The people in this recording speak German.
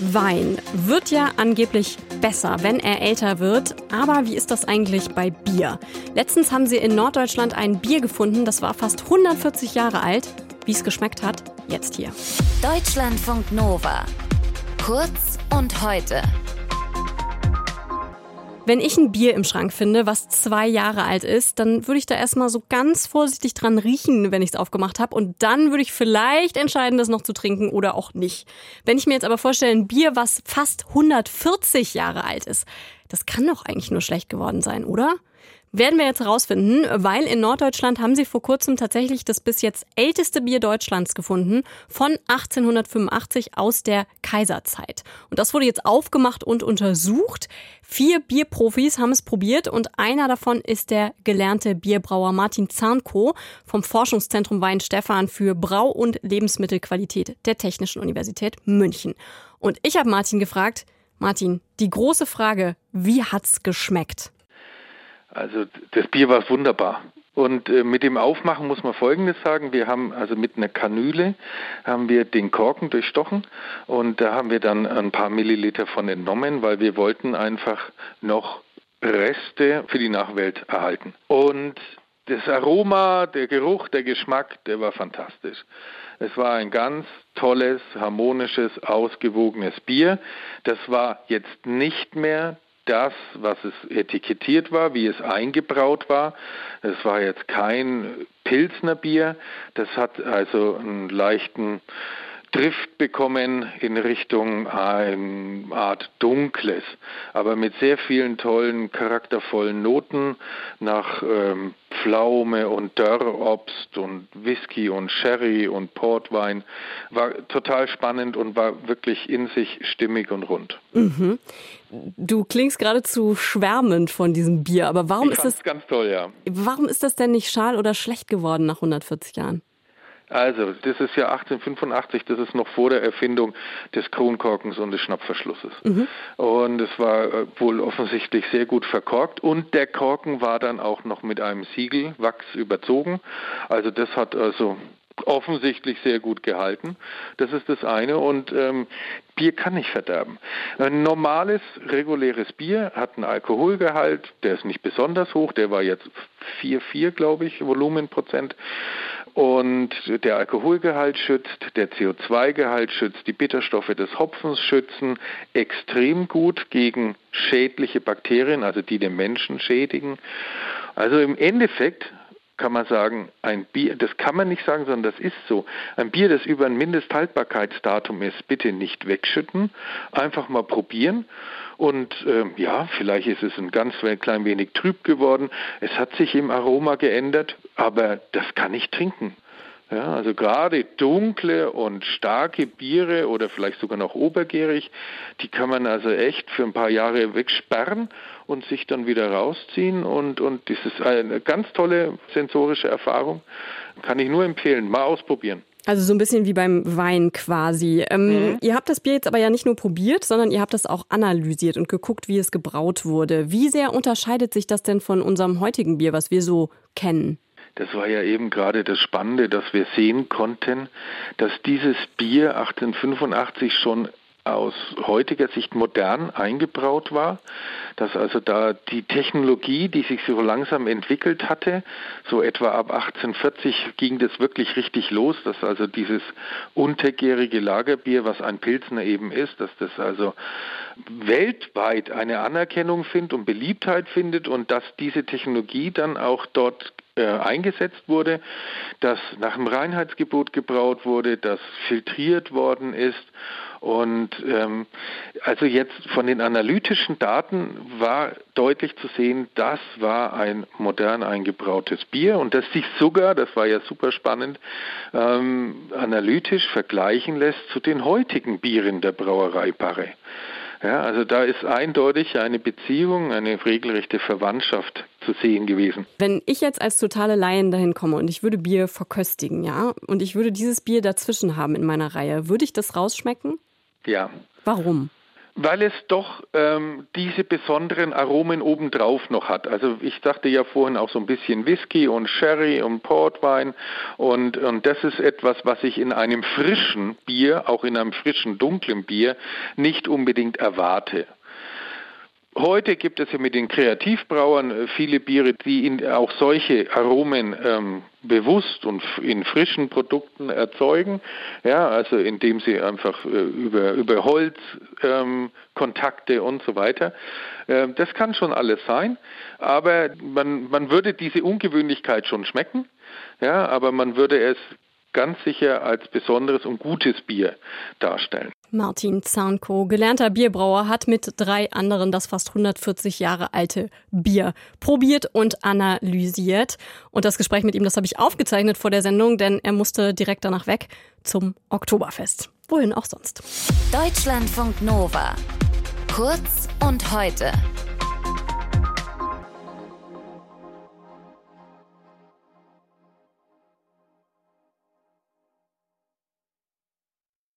Wein wird ja angeblich besser, wenn er älter wird. Aber wie ist das eigentlich bei Bier? Letztens haben sie in Norddeutschland ein Bier gefunden, das war fast 140 Jahre alt. Wie es geschmeckt hat, jetzt hier. Deutschlandfunk Nova. Kurz und heute. Wenn ich ein Bier im Schrank finde, was zwei Jahre alt ist, dann würde ich da erstmal so ganz vorsichtig dran riechen, wenn ich es aufgemacht habe. Und dann würde ich vielleicht entscheiden, das noch zu trinken oder auch nicht. Wenn ich mir jetzt aber vorstelle, ein Bier, was fast 140 Jahre alt ist, das kann doch eigentlich nur schlecht geworden sein, oder? Werden wir jetzt herausfinden, weil in Norddeutschland haben sie vor kurzem tatsächlich das bis jetzt älteste Bier Deutschlands gefunden, von 1885 aus der Kaiserzeit. Und das wurde jetzt aufgemacht und untersucht. Vier Bierprofis haben es probiert und einer davon ist der gelernte Bierbrauer Martin Zahnko vom Forschungszentrum Weinstefan für Brau- und Lebensmittelqualität der Technischen Universität München. Und ich habe Martin gefragt, Martin, die große Frage, wie hat's geschmeckt? Also das Bier war wunderbar. Und äh, mit dem Aufmachen muss man Folgendes sagen. Wir haben also mit einer Kanüle haben wir den Korken durchstochen und da haben wir dann ein paar Milliliter von entnommen, weil wir wollten einfach noch Reste für die Nachwelt erhalten. Und das Aroma, der Geruch, der Geschmack, der war fantastisch. Es war ein ganz tolles, harmonisches, ausgewogenes Bier. Das war jetzt nicht mehr das, was es etikettiert war, wie es eingebraut war. Es war jetzt kein Pilsner Bier. Das hat also einen leichten Drift bekommen in Richtung eine Art Dunkles, aber mit sehr vielen tollen, charaktervollen Noten nach ähm, Pflaume und Dörrobst und Whisky und Sherry und Portwein. War total spannend und war wirklich in sich stimmig und rund. Mhm. Du klingst geradezu schwärmend von diesem Bier, aber warum ich ist das ganz toll, ja. Warum ist das denn nicht schal oder schlecht geworden nach 140 Jahren? Also, das ist ja 1885, das ist noch vor der Erfindung des Kronkorkens und des Schnappverschlusses. Mhm. Und es war äh, wohl offensichtlich sehr gut verkorkt und der Korken war dann auch noch mit einem Siegel Wachs überzogen. Also das hat also offensichtlich sehr gut gehalten. Das ist das eine. Und ähm, Bier kann nicht verderben. Ein normales, reguläres Bier hat einen Alkoholgehalt, der ist nicht besonders hoch, der war jetzt 4,4, glaube ich, Volumenprozent. Und der Alkoholgehalt schützt, der CO2-Gehalt schützt, die Bitterstoffe des Hopfens schützen extrem gut gegen schädliche Bakterien, also die den Menschen schädigen. Also im Endeffekt kann man sagen, ein Bier, das kann man nicht sagen, sondern das ist so. Ein Bier, das über ein Mindesthaltbarkeitsdatum ist, bitte nicht wegschütten, einfach mal probieren. Und äh, ja, vielleicht ist es ein ganz klein wenig trüb geworden. Es hat sich im Aroma geändert, aber das kann ich trinken. Ja, also gerade dunkle und starke Biere oder vielleicht sogar noch obergärig, die kann man also echt für ein paar Jahre wegsperren und sich dann wieder rausziehen und, und das ist eine ganz tolle sensorische Erfahrung. Kann ich nur empfehlen, mal ausprobieren. Also so ein bisschen wie beim Wein quasi. Ähm, mhm. Ihr habt das Bier jetzt aber ja nicht nur probiert, sondern ihr habt das auch analysiert und geguckt, wie es gebraut wurde. Wie sehr unterscheidet sich das denn von unserem heutigen Bier, was wir so kennen? Das war ja eben gerade das Spannende, dass wir sehen konnten, dass dieses Bier 1885 schon aus heutiger Sicht modern eingebraut war, dass also da die Technologie, die sich so langsam entwickelt hatte, so etwa ab 1840 ging das wirklich richtig los, dass also dieses untergärige Lagerbier, was ein Pilsner eben ist, dass das also weltweit eine Anerkennung findet und Beliebtheit findet und dass diese Technologie dann auch dort äh, eingesetzt wurde, dass nach dem Reinheitsgebot gebraut wurde, dass filtriert worden ist. Und ähm, also jetzt von den analytischen Daten war deutlich zu sehen, das war ein modern eingebrautes Bier und das sich sogar, das war ja super spannend, ähm, analytisch vergleichen lässt zu den heutigen Bieren der Brauerei Barre. Ja, also da ist eindeutig eine Beziehung, eine regelrechte Verwandtschaft zu sehen gewesen. Wenn ich jetzt als totale Laien dahin komme und ich würde Bier verköstigen, ja, und ich würde dieses Bier dazwischen haben in meiner Reihe, würde ich das rausschmecken? Ja. Warum? weil es doch ähm, diese besonderen Aromen obendrauf noch hat. Also ich sagte ja vorhin auch so ein bisschen Whisky und Sherry und Portwein und, und das ist etwas, was ich in einem frischen Bier, auch in einem frischen dunklen Bier, nicht unbedingt erwarte. Heute gibt es ja mit den Kreativbrauern äh, viele Biere, die in auch solche Aromen ähm, bewusst und in frischen Produkten erzeugen. Ja, also indem sie einfach äh, über, über Holz, ähm, und so weiter. Äh, das kann schon alles sein, aber man, man würde diese Ungewöhnlichkeit schon schmecken. Ja, aber man würde es ganz sicher als besonderes und gutes Bier darstellen. Martin Zahnko, gelernter Bierbrauer, hat mit drei anderen das fast 140 Jahre alte Bier probiert und analysiert. Und das Gespräch mit ihm, das habe ich aufgezeichnet vor der Sendung, denn er musste direkt danach weg zum Oktoberfest. Wohin auch sonst. Deutschlandfunk Nova. Kurz und heute.